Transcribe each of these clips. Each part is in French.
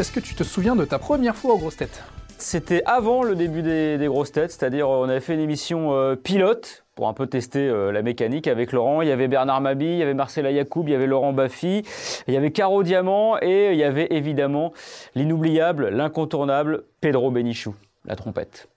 Est-ce que tu te souviens de ta première fois aux grosses têtes? C'était avant le début des, grosses têtes, c'est-à-dire on avait fait une émission euh, pilote pour un peu tester euh, la mécanique avec Laurent. Il y avait Bernard Mabi, il y avait Marcela Yacoub, il y avait Laurent Baffy, il y avait Caro Diamant et il y avait évidemment l'inoubliable, l'incontournable Pedro Benichou, la trompette.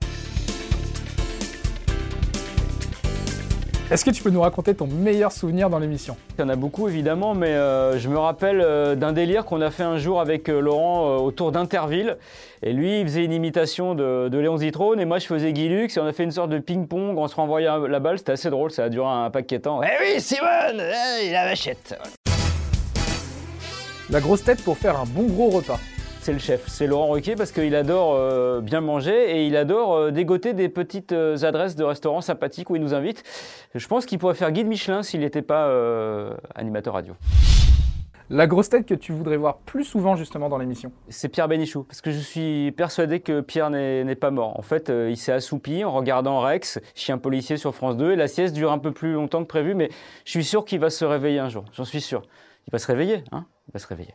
Est-ce que tu peux nous raconter ton meilleur souvenir dans l'émission? Il y en a beaucoup évidemment, mais euh, je me rappelle euh, d'un délire qu'on a fait un jour avec euh, Laurent autour d'Interville. Et lui, il faisait une imitation de, de Léon Zitrone et moi, je faisais Guy Lux. Et on a fait une sorte de ping-pong, on se renvoyait la balle. C'était assez drôle, ça a duré un paquet de temps. Eh oui, Simone eh, Il a vachette La grosse tête pour faire un bon gros repas. C'est le chef, c'est Laurent Ruquier parce qu'il adore euh, bien manger et il adore euh, dégoter des petites euh, adresses de restaurants sympathiques où il nous invite. Je pense qu'il pourrait faire guide Michelin s'il n'était pas animateur radio. La grosse tête que tu voudrais voir plus souvent justement dans l'émission? C'est Pierre Bénichou, parce que je suis persuadé que Pierre n'est n'est pas mort. En fait, euh, il s'est assoupi en regardant Rex, chien policier sur France 2, et la sieste dure un peu plus longtemps que prévu, mais je suis sûr qu'il va se réveiller un jour, j'en suis sûr. Il va se réveiller, hein? Il va se réveiller.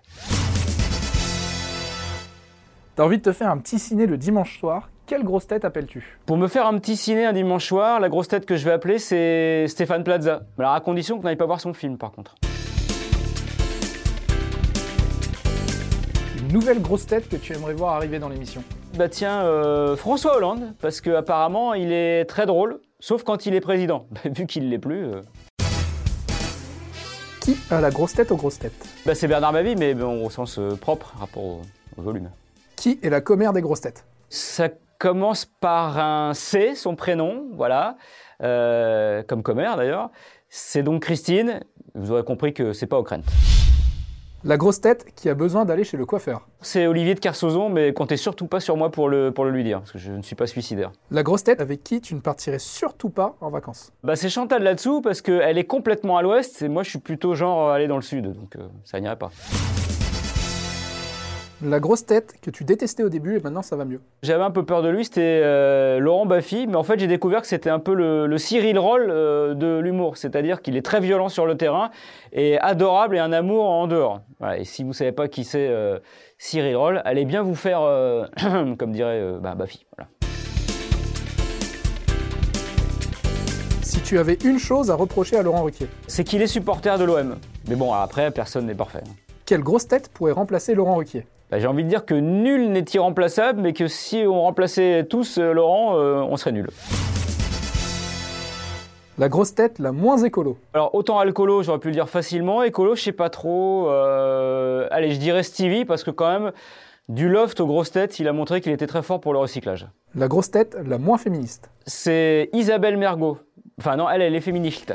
T'as envie de te faire un petit ciné le dimanche soir, quelle grosse tête appelles-tu? Pour me faire un petit ciné un dimanche soir, la grosse tête que je vais appeler, c'est Stéphane Plaza. Alors à condition qu'on n'aille pas voir son film, par contre. Une nouvelle grosse tête que tu aimerais voir arriver dans l'émission. Bah tiens, euh, François Hollande, parce que apparemment il est très drôle, sauf quand il est président. Vu qu'il l'est plus, euh, Qui a la grosse tête aux grosses têtes? Bah, c'est Bernard Mabie, mais bon, au sens euh, propre, rapport au, au volume. Qui est la commère des grosses têtes Ça commence par un C, son prénom, voilà, euh, comme commère d'ailleurs. C'est donc Christine. Vous aurez compris que c'est pas Ockrent. La grosse tête qui a besoin d'aller chez le coiffeur. C'est Olivier de Kersauzon, mais comptez surtout pas sur moi pour le, pour le lui dire, parce que je ne suis pas suicidaire. La grosse tête avec qui tu ne partirais surtout pas en vacances. Bah c'est Chantal là-dessous, parce qu'elle est complètement à l'ouest, et moi je suis plutôt genre aller dans le sud, donc euh, ça n'irait pas. La grosse tête que tu détestais au début et maintenant ça va mieux. J'avais un peu peur de lui, c'était euh, Laurent Baffy, mais en fait j'ai découvert que c'était un peu le, le Cyril Roll euh, de l'humour, c'est-à-dire qu'il est très violent sur le terrain et adorable et un amour en dehors. Voilà, et si vous savez pas qui c'est euh, Cyril Roll, allez bien vous faire, comme dirait bah, Baffy. Voilà. Si tu avais une chose à reprocher à Laurent Ruquier, C'est qu'il est supporter de l'OM. Mais bon, après, personne n'est parfait. quelle grosse tête pourrait remplacer Laurent Ruquier? Bah, j'ai envie de dire que nul n'est irremplaçable, mais que si on remplaçait tous euh, Laurent, euh, on serait nul. La grosse tête la moins écolo. Alors autant alcoolo, j'aurais pu le dire facilement. Écolo, je sais pas trop. Euh, allez, je dirais Stevie parce que quand même, du loft aux grosses têtes, il a montré qu'il était très fort pour le recyclage. La grosse tête la moins féministe. C'est Isabelle Mergot. Enfin non, elle, elle est féministe.